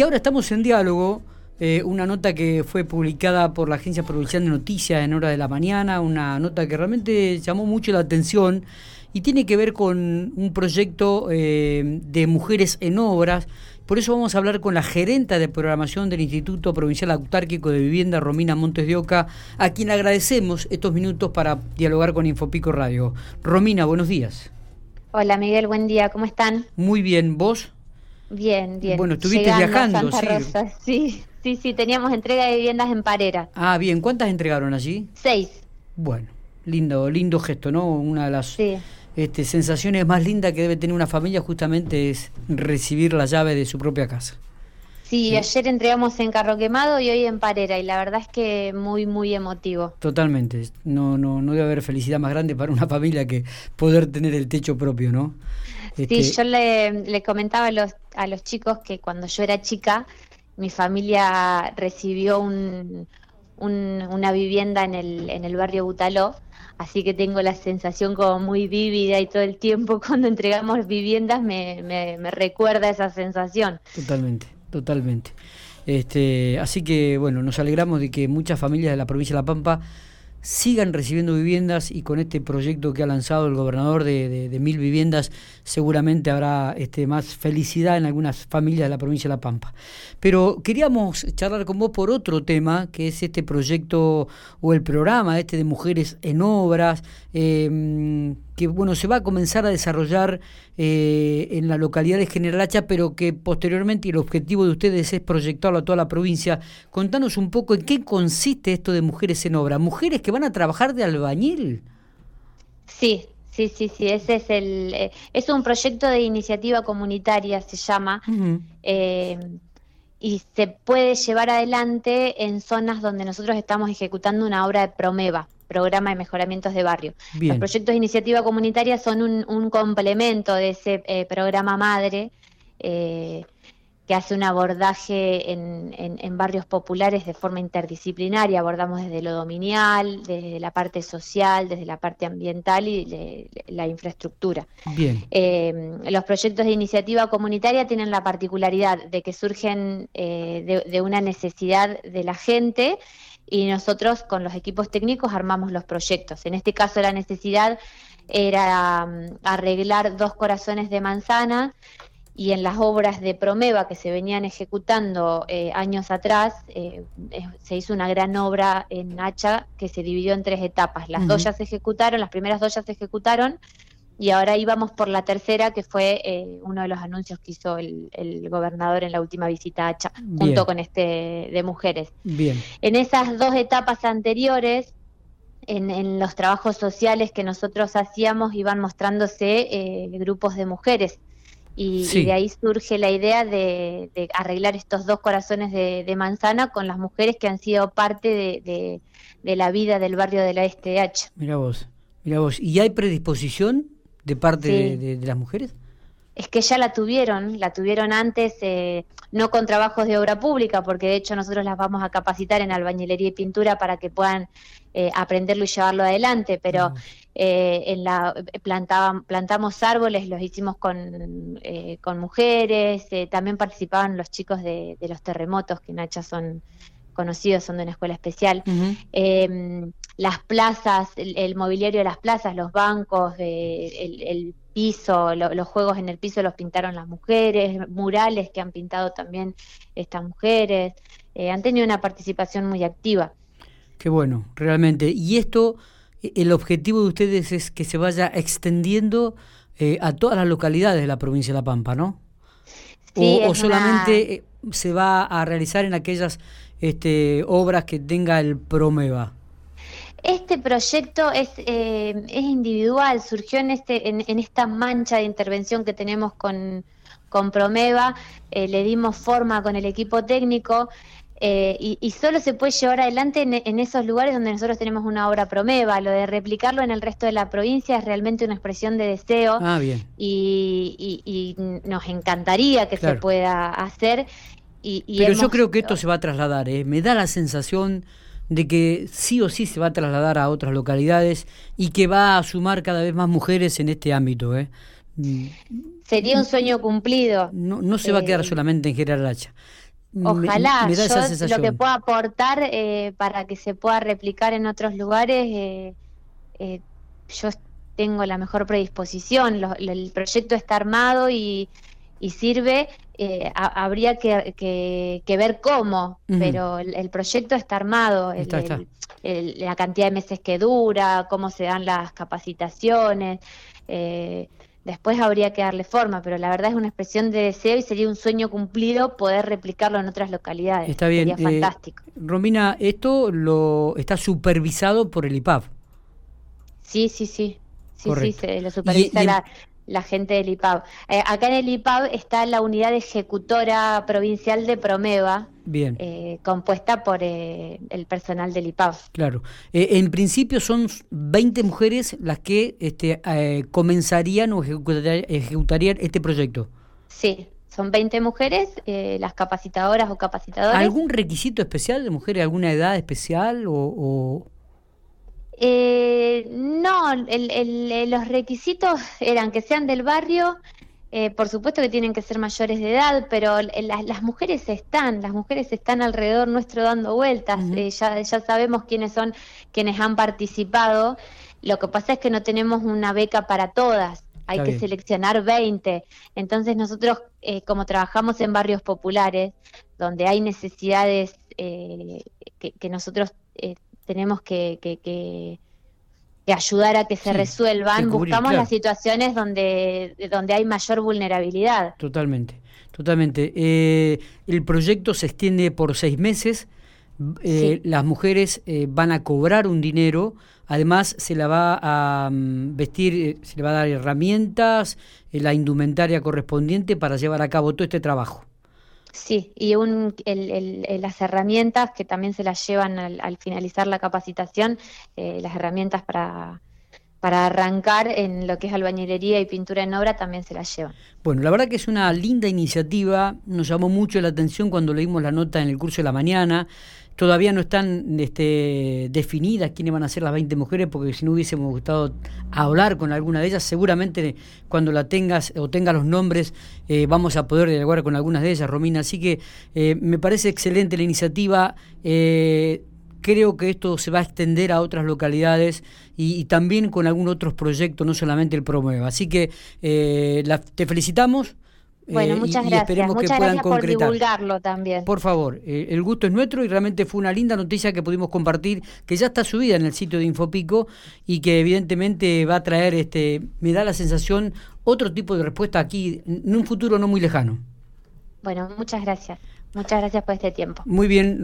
Y ahora estamos en diálogo. Eh, una nota que fue publicada por la Agencia Provincial de Noticias en hora de la mañana, una nota que realmente llamó mucho la atención y tiene que ver con un proyecto eh, de mujeres en obras. Por eso vamos a hablar con la gerenta de programación del Instituto Provincial Autárquico de Vivienda, Romina Montes de Oca, a quien agradecemos estos minutos para dialogar con Infopico Radio. Romina, buenos días. Hola Miguel, buen día, ¿cómo están? Muy bien, ¿vos? Bien, bien. Bueno, estuviste viajando, sí. Sí, sí, sí, teníamos entrega de viviendas en Parera. Ah, bien, ¿cuántas entregaron allí? Seis. Bueno, lindo, lindo gesto, ¿no? Una de las este, sensaciones más lindas que debe tener una familia justamente es recibir la llave de su propia casa. Sí, ayer entregamos en Carro Quemado y hoy en Parera y la verdad es que muy, muy emotivo. Totalmente, no, no, no debe haber felicidad más grande para una familia que poder tener el techo propio, ¿no? Sí, yo le, comentaba a los, a los chicos que cuando yo era chica, mi familia recibió un, una vivienda en el, en el barrio Butaló, así que tengo la sensación como muy vívida y todo el tiempo cuando entregamos viviendas me, me, me recuerda esa sensación. Totalmente totalmente. Este, así que bueno, nos alegramos de que muchas familias de la provincia de La Pampa sigan recibiendo viviendas y con este proyecto que ha lanzado el gobernador de, de, mil viviendas seguramente habrá este, más felicidad en algunas familias de la provincia de La Pampa. Pero queríamos charlar con vos por otro tema, que es este proyecto o el programa este de Mujeres en Obras, eh, que bueno, se va a comenzar a desarrollar eh, en la localidad de General Hacha, pero que posteriormente el objetivo de ustedes es proyectarlo a toda la provincia. Contanos un poco en qué consiste esto de Mujeres en Obra. ¿Mujeres que van a trabajar de albañil? Sí, Sí, sí, sí, ese es el, eh, es un proyecto de iniciativa comunitaria, se llama, eh, y se puede llevar adelante en zonas donde nosotros estamos ejecutando una obra de Promeva programa de mejoramientos de barrio. Los proyectos de iniciativa comunitaria son un, complemento de ese eh, programa madre eh, que hace un abordaje en, barrios populares de forma interdisciplinaria. Abordamos desde lo dominial, desde la parte social, desde la parte ambiental y la infraestructura. Bien. Eh, los proyectos de iniciativa comunitaria tienen la particularidad de que surgen de una necesidad de la gente y nosotros con los equipos técnicos armamos los proyectos. En este caso la necesidad era mm, arreglar dos corazones de manzana y en las obras de Promeva que se venían ejecutando eh, años atrás, eh, se hizo una gran obra en Hacha que se dividió en tres etapas. Las dos ya se ejecutaron, las primeras dos ya se ejecutaron y ahora íbamos por la tercera, que fue eh, uno de los anuncios que hizo el, gobernador en la última visita a Hacha, junto con este de mujeres. Bien. En esas dos etapas anteriores, en, los trabajos sociales que nosotros hacíamos, iban mostrándose eh, grupos de mujeres. Y, de ahí surge la idea de, arreglar estos dos corazones de, manzana con las mujeres que han sido parte de, la vida del barrio de la Este de Hacha. Mira vos, mira vos. ¿Y hay predisposición de parte de, las mujeres? Es que ya la tuvieron, la tuvieron antes, eh, no con trabajos de obra pública, porque de hecho nosotros las vamos a capacitar en albañilería y pintura para que puedan eh, aprenderlo y llevarlo adelante, pero eh, en la plantaban, plantamos árboles, los hicimos con, con mujeres, también participaban los chicos de, los terremotos, que en Hacha son conocidos, son de una escuela especial las plazas, el, mobiliario de las plazas, los bancos, el, piso, los juegos en el piso los pintaron las mujeres, murales que han pintado también estas mujeres, eh, han tenido una participación muy activa. Qué bueno, realmente. Y esto, el objetivo de ustedes es que se vaya extendiendo eh, a todas las localidades de la provincia de La Pampa, ¿no? o, solamente eh, se va a realizar en aquellas este, obras que tenga el Promeva. Este proyecto es, eh, es individual, surgió en, este, en, esta mancha de intervención que tenemos con, con Promeva, eh, le dimos forma con el equipo técnico eh, y, solo se puede llevar adelante en, esos lugares donde nosotros tenemos una obra Promeva. Lo de replicarlo en el resto de la provincia es realmente una expresión de deseo ah, bien. Y, nos encantaría que se pueda hacer. Y, Pero yo creo que esto se va a trasladar, me da la sensación de que sí o sí se va a trasladar a otras localidades y que va a sumar cada vez más mujeres en este ámbito. ¿eh? Sería un sueño cumplido. No, no se va a quedar eh, solamente en General Hacha. Ojalá, yo lo que pueda aportar eh, para que se pueda replicar en otros lugares, eh, eh, yo tengo la mejor predisposición, el proyecto está armado y, sirve, habría que, ver cómo, pero el, proyecto está armado, la cantidad de meses que dura, cómo se dan las capacitaciones. Eh, Después habría que darle forma, pero la verdad es una expresión de deseo y sería un sueño cumplido poder replicarlo en otras localidades. Está bien. Sería eh, fantástico. Romina, esto lo está supervisado por el IPAF. Sí, sí, sí. Sí, sí, se lo supervisa la, la gente del IPAB. Eh, acá en el IPAB está la unidad ejecutora provincial de Promeva, Bien. Eh, compuesta por eh, el personal del IPAB. Claro. en principio son 20 mujeres las que este, comenzarían o ejecutarían, este proyecto. Sí, son 20 mujeres, las capacitadoras o capacitadores. ¿Algún requisito especial de mujeres, alguna edad especial o... Eh, no, los requisitos eran que sean del barrio, eh, por supuesto que tienen que ser mayores de edad, pero las mujeres están, las mujeres están alrededor nuestro dando vueltas, eh, ya, ya sabemos quiénes son quienes han participado, lo que pasa es que no tenemos una beca para todas, hay que seleccionar 20, entonces nosotros eh, como trabajamos en barrios populares, donde hay necesidades que, que, nosotros tenemos que, que, ayudar a que se resuelvan, buscamos las situaciones donde, donde hay mayor vulnerabilidad. Totalmente, totalmente. Eh, el proyecto se extiende por seis meses. Eh, las mujeres eh, van a cobrar un dinero, además se la va a mm, vestir, se le va a dar herramientas, la indumentaria correspondiente para llevar a cabo todo este trabajo. Sí, y un, el, las herramientas que también se las llevan al, finalizar la capacitación, eh, las herramientas para, para arrancar en lo que es albañilería y pintura en obra también se las llevan. Bueno, la verdad que es una linda iniciativa, nos llamó mucho la atención cuando leímos la nota en el curso de la mañana, Todavía no están este, definidas quiénes van a ser las 20 mujeres, porque si no hubiésemos gustado hablar con alguna de ellas, seguramente cuando la tengas o tenga los nombres eh, vamos a poder dialogar con algunas de ellas, Romina. Así que eh, me parece excelente la iniciativa. Eh, creo que esto se va a extender a otras localidades y, también con algunos otros proyectos, no solamente el Promueva. Así que te felicitamos. Bueno, eh, muchas gracias. muchas gracias por divulgarlo también. Por favor, eh, el gusto es nuestro y realmente fue una linda noticia que pudimos compartir, que ya está subida en el sitio de Infopico y que evidentemente va a traer, este, me da la sensación, otro tipo de respuesta aquí en un futuro no muy lejano. Bueno, muchas gracias. Muchas gracias por este tiempo. Muy bien.